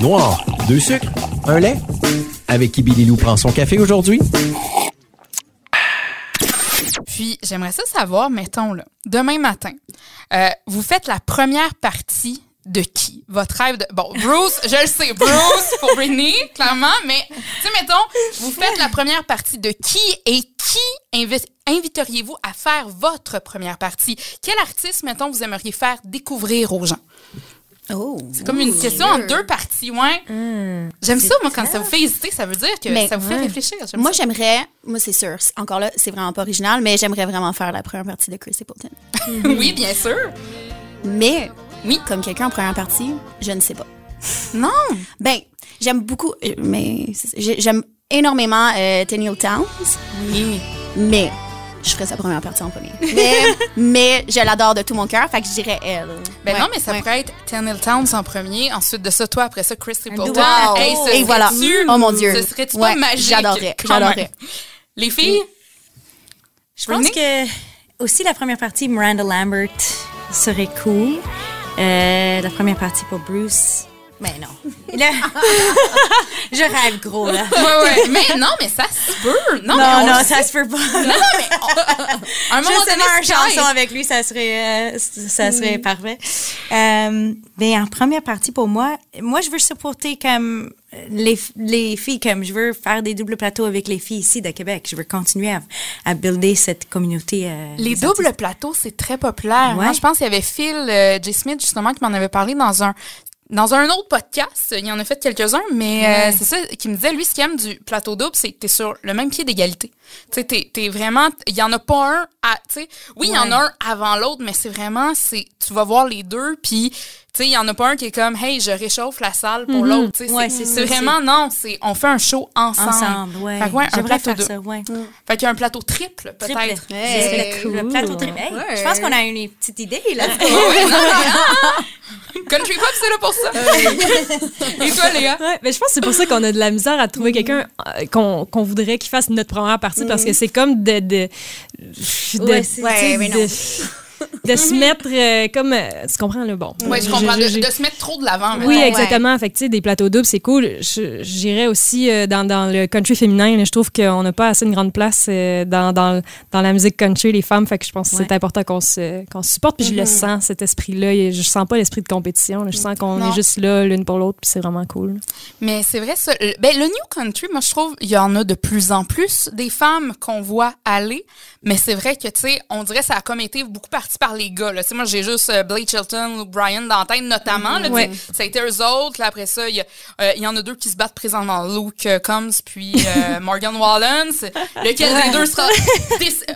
Noir, deux sucres, un lait. Avec qui Billy Lou prend son café aujourd'hui? Puis, j'aimerais ça savoir, mettons, là, demain matin, euh, vous faites la première partie de qui? Votre rêve de... Bon, Bruce, je le sais, Bruce pour Britney, clairement, mais, tu sais, mettons, vous faites la première partie de qui et qui invi- inviteriez-vous à faire votre première partie? Quel artiste, mettons, vous aimeriez faire découvrir aux gens? Oh. C'est comme une question en deux parties, ouais. J'aime ça, moi, quand ça vous fait hésiter, ça veut dire que Mais- ça vous fait ouais. réfléchir. Moi, j'aimerais, moi, c'est sûr, encore là, c'est vraiment pas original, mais j'aimerais vraiment faire la première partie de Chris Appleton. oui, bien sûr. Mais, Oui. comme quelqu'un en première partie, je ne sais pas. Non. Ben, j'aime beaucoup, euh, mais j'aime énormément euh, Tenille Towns, Oui. mais je ferais sa première partie en premier. Mais, mais je l'adore de tout mon cœur, fait que je dirais elle. Ben Ouais, non, mais ça ouais. pourrait être Tennille Towns en premier, ensuite de ça, toi, après ça, Chris Stapleton. Wow. Hey, ce Et voilà. serait-tu- Oh mon Dieu. Ce serait-tu Ouais, pas magique? j'adorerais, j'adorerais. Les filles? Je pense que aussi la première partie, Miranda Lambert serait cool. Euh, la première partie pour Bruce. Mais non. Là, je rêve gros, là. Ouais, ouais. mais non, mais ça se peut. Non, Non, mais on non, ça se peut pas. À un moment donné, une chanson avec lui, ça serait, euh, ça serait parfait. Euh, mais en première partie, pour moi, moi, je veux supporter comme les, les filles, comme je veux faire des doubles plateaux avec les filles ici de Québec. Je veux continuer à, à builder cette communauté. euh, Les doubles artistes. plateaux, c'est très populaire. Ouais. Moi, je pense qu'il y avait Phil euh, J. Smith, justement, qui m'en avait parlé dans un dans un autre podcast. Il en a fait quelques-uns, mais euh, c'est ça qui me disait, lui, ce qu'il aime du plateau double, c'est que t'es sur le même pied d'égalité. Tu sais, t'es, vraiment... Il y en a pas un à... Tu sais, oui, il y en a un avant l'autre, mais c'est vraiment... c'est Tu vas voir les deux, puis... Tu sais, il y en a pas un qui est comme, hey, je réchauffe la salle pour l'autre. Tu sais, Ouais, c'est, vraiment, non, c'est, on fait un show ensemble. Ensemble, ouais. Fait que ouais, un plateau faire double. ça, ouais. Fait qu'il y a un plateau triple, peut-être. Hey. Cool. Le plateau triple. Hey, Ouais. Je pense qu'on a une petite idée, là. Country Pop, c'est là pour ça. Et toi, Léa? Ouais, mais je pense que c'est pour ça qu'on a de la misère à trouver quelqu'un euh, qu'on qu'on voudrait qu'il fasse notre première partie parce que c'est comme de. de, de- de- de se mettre euh, comme. euh, tu comprends, le bon. Oui, je comprends. De, de se mettre trop de l'avant. Oui, mettons. exactement. Fait que, tu sais, des plateaux doubles, c'est cool. Je- J'irais aussi euh, dans, dans le country féminin. là. Je trouve qu'on n'a pas assez une grande place euh, dans, dans, dans la musique country, les femmes. Fait que je pense que c'est Ouais. important qu'on se, qu'on se supporte. Puis je le sens, cet esprit-là. Et Je sens pas l'esprit de compétition. là. Je sens qu'on Non. est juste là, l'une pour l'autre. Puis c'est vraiment cool. Mais c'est vrai, ça. Le- Ben, le New Country, moi, je trouve, il y en a de plus en plus des femmes qu'on voit aller. Mais c'est vrai que, tu sais, on dirait que ça a comme été beaucoup parti par les gars. Là. Moi, j'ai juste euh, Blake Shelton, Luke Bryan dans la tête, notamment. là. Ouais. Ça a été eux autres. Là, après ça, il y, euh, y en a deux qui se battent présentement. Luke euh, Combs puis Morgan Wallen. Lequel des deux sera,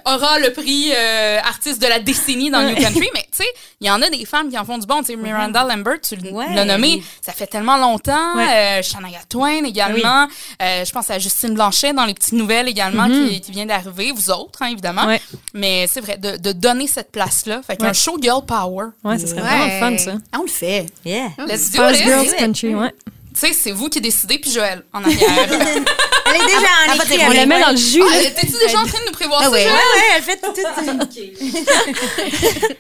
aura le prix artiste de la décennie dans le New Country? Mais, tu sais, il y en a des femmes qui en font du bon. Sais, Miranda Lambert, tu Ouais. l'as nommé. Ça fait tellement longtemps. Ouais. Shania Twain également. Je pense à Justine Blanchet dans les petites nouvelles également qui, qui vient d'arriver. Vous autres, hein, évidemment. Mais c'est vrai, de, de donner cette place-là. Fait qu'un Ouais. show girl power. Ouais, ce serait vraiment le fun, ça. Ah, on le fait. Yeah. Let's do First it. Girls Country, ouais. Tu sais, c'est vous qui décidez, puis Joël en arrière. Elle est déjà en écrit. On elle la met dans le jus. ah, là. t'es-tu déjà en train de nous prévoir Ah ça, ouais. Joël? Ouais, ouais, elle fait tout.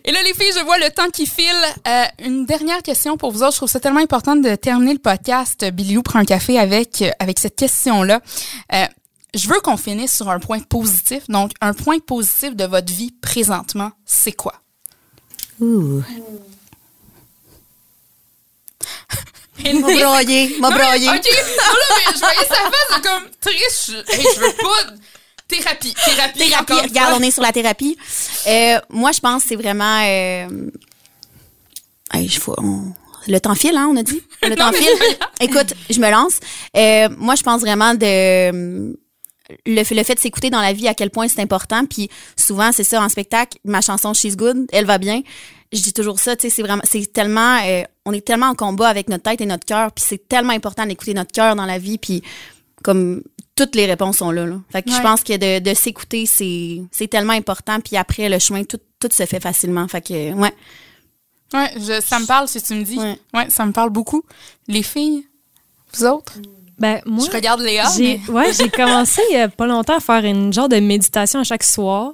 Et là, les filles, je vois le temps qui file. Euh, une dernière question pour vous autres. Je trouve ça tellement important de terminer le podcast. Billy Lou prend un café avec, euh, avec cette question-là. Euh, je veux qu'on finisse sur un point positif. Donc, un point positif de votre vie présentement, c'est quoi? Ouh. M'a broyé, m'a broyé. OK. Mais je voyais sa face comme triste. Je, hey, je veux pas... Thérapie. Thérapie, Thérapie, regarde, fois. on est sur la thérapie. Euh, moi, je pense que c'est vraiment... Euh... hey, je faut, on- Le temps file, hein, on a dit? Le Non, temps file. Écoute, je me lance. Euh, moi, je pense vraiment de... Le fait, le fait de s'écouter dans la vie, à quel point c'est important. Puis souvent, c'est ça, en spectacle, ma chanson She's Good, elle va bien. Je dis toujours ça, tu sais, c'est vraiment, c'est tellement, euh, on est tellement en combat avec notre tête et notre cœur, puis c'est tellement important d'écouter notre cœur dans la vie, puis comme toutes les réponses sont là. là. Fait que je pense que de, de s'écouter, c'est, c'est tellement important, puis après, le chemin, tout, tout se fait facilement. Fait que, ouais. Ouais, je- ça me parle si tu me dis. Ouais. Ouais. ça me parle beaucoup. Les filles, vous autres? Ben, moi, Je regarde Léa, j'ai mais... ouais, j'ai commencé il y a pas longtemps à faire une genre de méditation à chaque soir.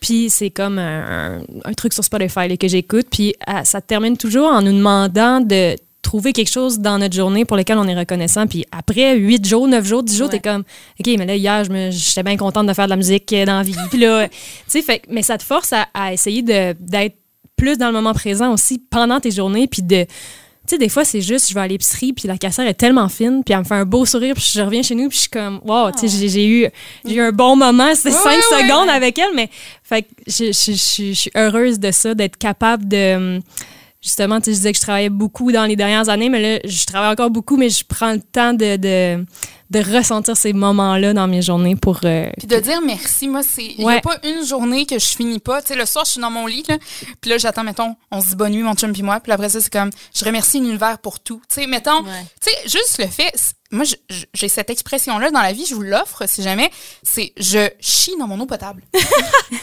Puis c'est comme un, un truc sur Spotify là, que j'écoute. Puis ah, ça termine toujours en nous demandant de trouver quelque chose dans notre journée pour lequel on est reconnaissant. Puis après 8 jours, 9 jours, 10 jours, Ouais. t'es comme, OK, mais là, hier, je me- j'étais bien contente de faire de la musique euh, dans la vie. Puis là, tu sais, fait, mais ça te force à, à essayer de- d'être plus dans le moment présent aussi pendant tes journées. Puis de. Tu sais, des fois, c'est juste, je vais à l'épicerie, puis la caissière est tellement fine, puis elle me fait un beau sourire, puis je reviens chez nous, puis je suis comme, wow, tu sais, j'ai- eu, j'ai eu un bon moment, c'était cinq secondes avec elle, mais fait que je, je- je- je suis heureuse de ça, d'être capable de. Justement, tu sais, je disais que je travaillais beaucoup dans les dernières années, mais là, je travaille encore beaucoup, mais je prends le temps de, de, de ressentir ces moments-là dans mes journées pour. euh, Puis de dire merci, moi, c'est. Il n'y a pas une journée que je finis pas. Tu sais, le soir, je suis dans mon lit, là. Puis là, j'attends, mettons, on se dit bonne nuit, mon chum puis moi. Puis après ça, c'est comme, je remercie l'univers pour tout. Tu sais, mettons, Ouais. tu sais, juste le fait. Moi, j'ai cette expression-là dans la vie, je vous l'offre si jamais. C'est je chie dans mon eau potable.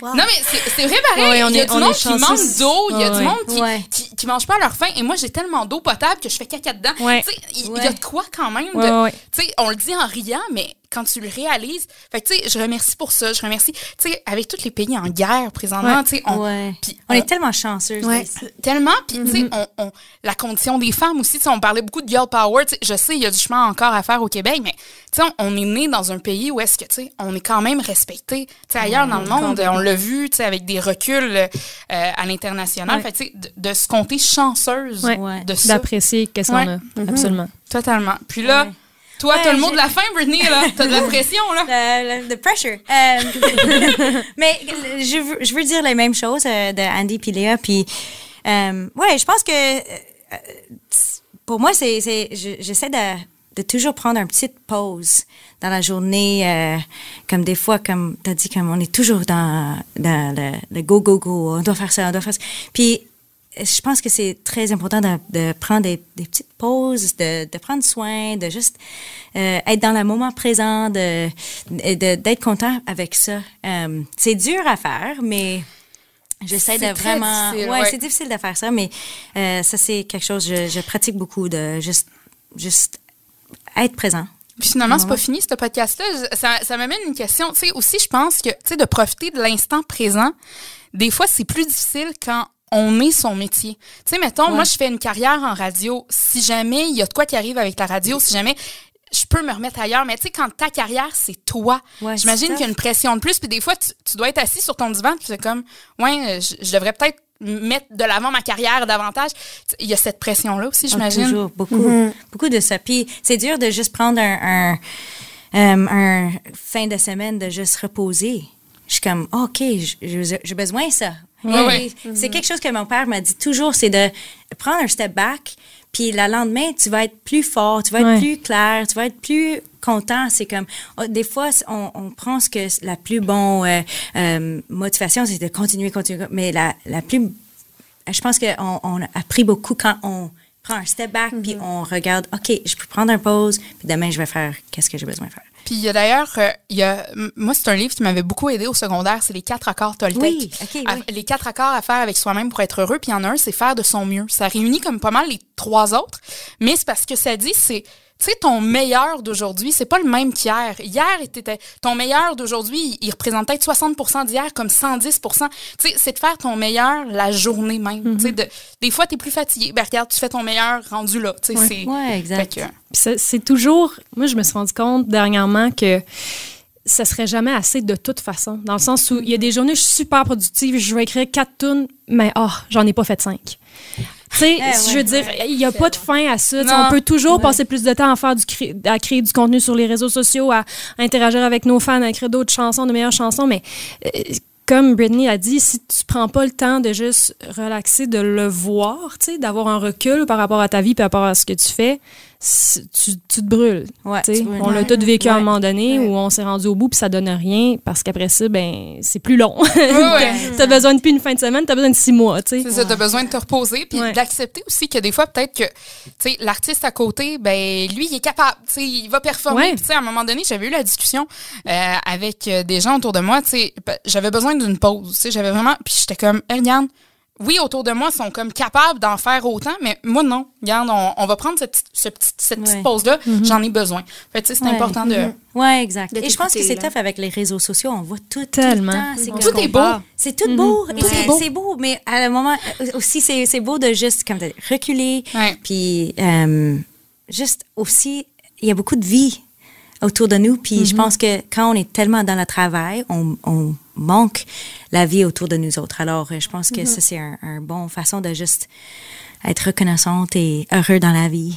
Non, mais c'est vrai pareil. Ouais, on il y a est- du on monde qui manque d'eau. Il y a Ouais. du monde qui, Ouais. qui, qui mange pas à leur faim. Et moi, j'ai tellement d'eau potable que je fais caca dedans. Ouais. Tu sais, il y a de quoi quand même. de- on le dit en riant, mais quand tu le réalises, fait tu sais, je remercie pour ça. Je remercie, tu sais, avec tous les pays en guerre présentement, Ouais. tu sais, on, Ouais. est tellement chanceux. Ouais. tellement, puis tu sais, on, on- la condition des femmes aussi, tu sais, on parlait beaucoup de girl power, tu sais, je sais, il y a du chemin encore à faire au Québec, mais tu sais, on, on est né dans un pays où est-ce que, tu sais, on est quand même respecté. Tu sais, ailleurs dans le monde, on l'a vu, tu sais, avec des reculs euh, à l'international, Ouais. fait tu sais, de, de se compter chanceuse de ça. d'apprécier qu'est-ce qu'on Ouais. a. Absolument. Totalement. Puis là, Ouais. Toi, Ouais, t'as le mot j'ai- de la fin, Brittany, là. T'as de la pression, là. Le- the pressure. Euh, mais je veux, je veux dire les mêmes choses euh, de Andy puis Léa. Puis, euh, ouais, je pense que euh, euh, pour moi, c'est, c'est, je- j'essaie de, de toujours prendre une petite pause dans la journée. euh, comme des fois, comme tu as dit, comme on est toujours dans, dans le, le go, go, go. On doit faire ça, on doit faire ça. Puis, je pense que c'est très important de, de prendre des, des petites pauses, de, de prendre soin, de juste euh, être dans le moment présent, de, d'être content avec ça. Euh, c'est dur à faire, mais j'essaie de vraiment. difficile, ouais, ouais. c'est difficile de faire ça, mais euh, ça c'est quelque chose que je, je pratique beaucoup de juste, juste être présent. Puis finalement, c'est pas fini, ce podcast-là. Ça, ça m'amène une question. Tu sais, aussi, je pense que, tu sais, de profiter de l'instant présent, des fois, c'est plus difficile quand on est son métier. Tu sais, mettons, moi, je fais une carrière en radio. Si jamais il y a de quoi qui arrive avec la radio, si jamais je peux me remettre ailleurs, mais tu sais, quand ta carrière, c'est toi, Ouais, j'imagine qu'il y a une pression de plus. Puis des fois, tu, tu dois être assis sur ton divan, puis c'est comme, ouais, je, je devrais peut-être mettre de l'avant ma carrière davantage. Il y a cette pression-là aussi, Ah, j'imagine. Toujours, beaucoup, beaucoup de ça. Puis c'est dur de juste prendre un, un, euh, un fin de semaine de juste reposer. Je suis comme, OK, j'ai besoin de ça. Ouais. C'est quelque chose que mon père m'a dit toujours, c'est de prendre un step back, puis le lendemain, tu vas être plus fort, tu vas être Ouais. plus clair, tu vas être plus content. C'est comme, oh, des fois, on, on pense que la plus bonne euh, euh, motivation, c'est de continuer, continuer, mais la, la plus je pense qu'on on a appris beaucoup quand on prend un step back puis on regarde, OK, je peux prendre une pause, puis demain, je vais faire qu'est-ce que j'ai besoin de faire. Puis il y a d'ailleurs, euh, il y a, moi, c'est un livre qui m'avait beaucoup aidé au secondaire, c'est les quatre accords Toltec. Oui, ok, À- oui. Les quatre accords à faire avec soi-même pour être heureux. Puis il y en a un, c'est faire de son mieux. Ça réunit comme pas mal les trois autres, mais c'est parce que ça dit, c'est tu sais, ton meilleur d'aujourd'hui, c'est pas le même qu'hier. Hier, était, ton meilleur d'aujourd'hui, il, il représente peut-être 60% d'hier comme 110% Tu sais, c'est de faire ton meilleur la journée même. Tu sais, de- des fois, t'es plus fatigué. Ben, regarde, tu fais ton meilleur rendu là. Tu sais, c'est. Ouais, exact. Que- Puis c'est- c'est toujours. Moi, je me suis rendu compte dernièrement que ça serait jamais assez de toute façon. Dans le sens où il y a des journées je suis super productive, je vais écrire quatre tunes, mais oh, j'en ai pas fait cinq. Tu sais, Ah, je ouais, veux dire, il n'y a pas de fin à ça. On peut toujours passer plus de temps à faire du cré- à créer du contenu sur les réseaux sociaux, à, interagir avec nos fans, à écrire d'autres chansons, de meilleures chansons, mais euh, comme Britney a dit, si tu prends pas le temps de juste relaxer, de le voir, tu sais, d'avoir un recul par rapport à ta vie, par rapport à ce que tu fais, tu, tu te brûles. Ouais, tu brûles. on l'a tous vécu à un moment donné Ouais. où on s'est rendu au bout puis ça donne rien parce qu'après ça, ben c'est plus long. ouais. t'as besoin de plus une fin de semaine, t'as besoin de six mois, tu sais. C'est ça, t'as besoin de te reposer, puis Ouais. d'accepter aussi que des fois, peut-être que, tu sais, l'artiste à côté, ben, lui, il est capable, tu sais, il va performer. Ouais. Puis, tu sais, à un moment donné, j'avais eu la discussion euh, avec euh, des gens autour de moi, tu sais, ben, j'avais besoin d'une pause, tu sais, j'avais vraiment, puis j'étais comme, hey, regarde, oui, autour de moi, sont comme capables d'en faire autant, mais moi, non. Regarde, on, on va prendre cette, ce petit- cette petite Ouais. pause-là. J'en ai besoin. Fait tu sais, c'est Ouais. important de... Ouais, exact. De Et je pense que c'est tough avec les réseaux sociaux. On voit tout, Tellement. tout le temps. C'est On comme- Tout est beau. C'est tout beau. C'est- beau. C'est beau, mais à un moment euh, aussi, c'est beau de juste comme t'as dit, reculer. Ouais. Puis euh, juste aussi, il y a beaucoup de vie autour de nous. Puis je pense que quand on est tellement dans le travail, on, on manque la vie autour de nous autres. Alors, euh, je pense que ça, c'est un, un bon façon de juste être reconnaissante et heureux dans la vie.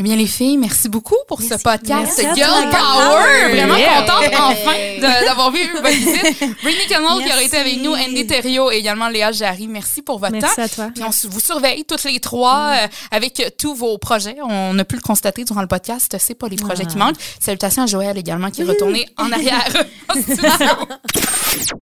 Eh bien, les filles, merci beaucoup pour ce podcast Merci Girl. Power. Vraiment Yeah. contente, enfin, d'avoir vu votre visite. Brittany Connell qui aurait été Merci. avec nous, Andy Thériault et également Léa Jarry. Merci pour votre Merci temps. à toi. Puis on vous surveille toutes les trois euh, avec tous vos projets. On a pu le constater durant le podcast. C'est pas les projets qui manquent. Salutations à Joël également qui est retourné en arrière.